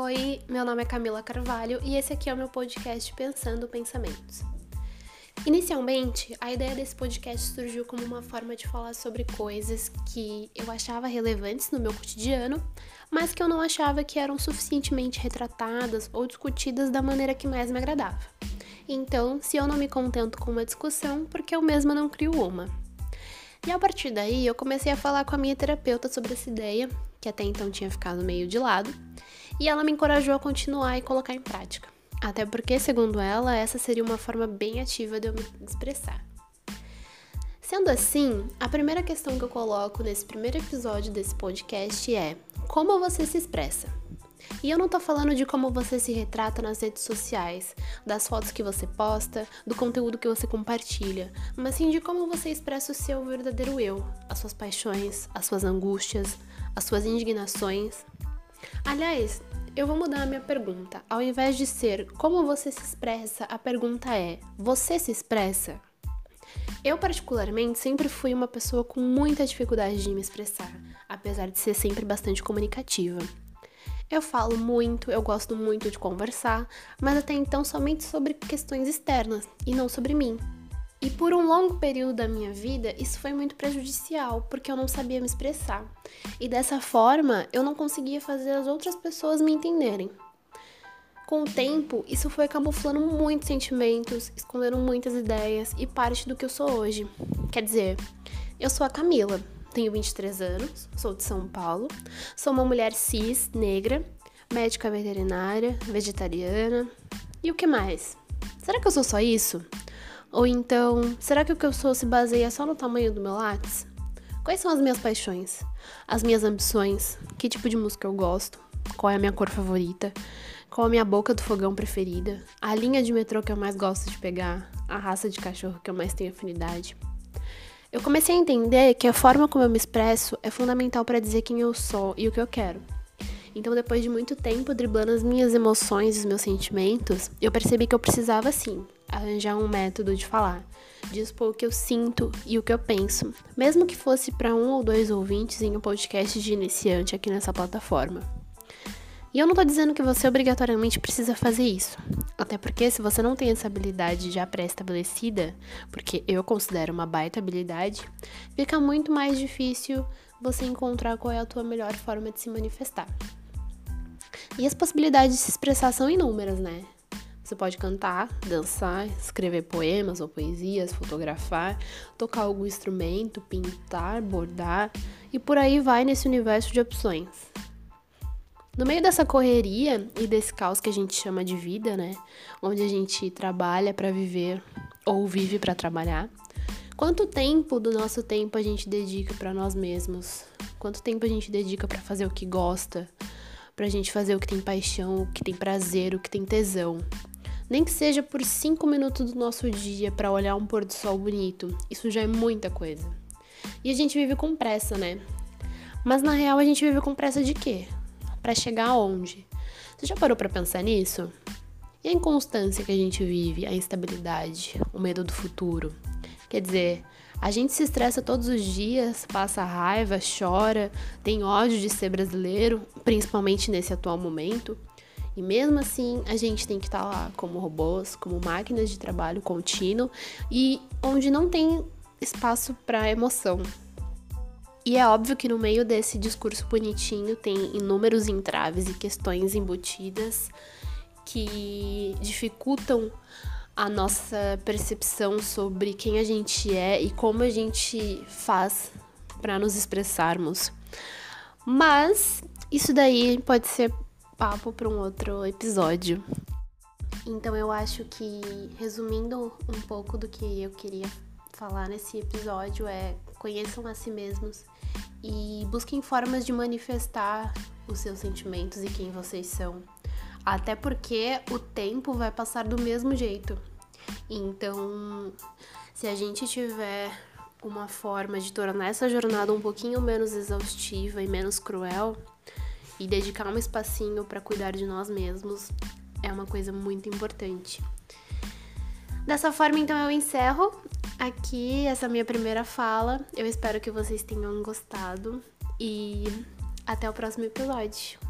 Oi, meu nome é Camila Carvalho e esse aqui é o meu podcast Pensando Pensamentos. Inicialmente, a ideia desse podcast surgiu como uma forma de falar sobre coisas que eu achava relevantes no meu cotidiano, mas que eu não achava que eram suficientemente retratadas ou discutidas da maneira que mais me agradava. Então, se eu não me contento com uma discussão, porque eu mesma não crio uma. E a partir daí, eu comecei a falar com a minha terapeuta sobre essa ideia, que até então tinha ficado meio de lado, e ela me encorajou a continuar e colocar em prática. Até porque, segundo ela, essa seria uma forma bem ativa de eu me expressar. Sendo assim, a primeira questão que eu coloco nesse primeiro episódio desse podcast é: como você se expressa? E eu não tô falando de como você se retrata nas redes sociais, das fotos que você posta, do conteúdo que você compartilha, mas sim de como você expressa o seu verdadeiro eu, as suas paixões, as suas angústias, as suas indignações. Aliás, eu vou mudar a minha pergunta. Ao invés de ser como você se expressa, a pergunta é: você se expressa? Eu, particularmente, sempre fui uma pessoa com muita dificuldade de me expressar, apesar de ser sempre bastante comunicativa. Eu falo muito, eu gosto muito de conversar, mas até então somente sobre questões externas e não sobre mim. E por um longo período da minha vida, isso foi muito prejudicial, porque eu não sabia me expressar. E dessa forma, eu não conseguia fazer as outras pessoas me entenderem. Com o tempo, isso foi camuflando muitos sentimentos, escondendo muitas ideias e parte do que eu sou hoje. Quer dizer, eu sou a Camila, tenho 23 anos, sou de São Paulo, sou uma mulher cis, negra, médica veterinária, vegetariana. E o que mais? Será que eu sou só isso? Ou então, será que o que eu sou se baseia só no tamanho do meu lápis? Quais são as minhas paixões? As minhas ambições? Que tipo de música eu gosto? Qual é a minha cor favorita? Qual a minha boca do fogão preferida? A linha de metrô que eu mais gosto de pegar? A raça de cachorro que eu mais tenho afinidade? Eu comecei a entender que a forma como eu me expresso é fundamental para dizer quem eu sou e o que eu quero. Então, depois de muito tempo driblando as minhas emoções e os meus sentimentos, eu percebi que eu precisava sim arranjar um método de falar, de expor o que eu sinto e o que eu penso, mesmo que fosse para um ou dois ouvintes em um podcast de iniciante aqui nessa plataforma. E eu não tô dizendo que você obrigatoriamente precisa fazer isso. Até porque se você não tem essa habilidade já pré-estabelecida, porque eu considero uma baita habilidade, fica muito mais difícil você encontrar qual é a tua melhor forma de se manifestar. E as possibilidades de se expressar são inúmeras, né? Você pode cantar, dançar, escrever poemas ou poesias, fotografar, tocar algum instrumento, pintar, bordar e por aí vai nesse universo de opções. No meio dessa correria e desse caos que a gente chama de vida, né? Onde a gente trabalha para viver ou vive para trabalhar. Quanto tempo do nosso tempo a gente dedica para nós mesmos? Quanto tempo a gente dedica para fazer o que gosta? Pra gente fazer o que tem paixão, o que tem prazer, o que tem tesão. Nem que seja por cinco minutos do nosso dia para olhar um pôr do sol bonito. Isso já é muita coisa. E a gente vive com pressa, né? Mas na real a gente vive com pressa de quê? para chegar aonde? Você já parou para pensar nisso? E a inconstância que a gente vive, a instabilidade, o medo do futuro? Quer dizer, a gente se estressa todos os dias, passa raiva, chora, tem ódio de ser brasileiro, principalmente nesse atual momento. E mesmo assim, a gente tem que estar tá lá como robôs, como máquinas de trabalho contínuo e onde não tem espaço para emoção, e é óbvio que no meio desse discurso bonitinho tem inúmeros entraves e questões embutidas que dificultam a nossa percepção sobre quem a gente é e como a gente faz para nos expressarmos. Mas isso daí pode ser papo para um outro episódio. Então eu acho que resumindo um pouco do que eu queria falar nesse episódio é conheçam a si mesmos e busquem formas de manifestar os seus sentimentos e quem vocês são. Até porque o tempo vai passar do mesmo jeito. Então, se a gente tiver uma forma de tornar essa jornada um pouquinho menos exaustiva e menos cruel e dedicar um espacinho para cuidar de nós mesmos, é uma coisa muito importante. Dessa forma, então, eu encerro aqui essa minha primeira fala. Eu espero que vocês tenham gostado e até o próximo episódio.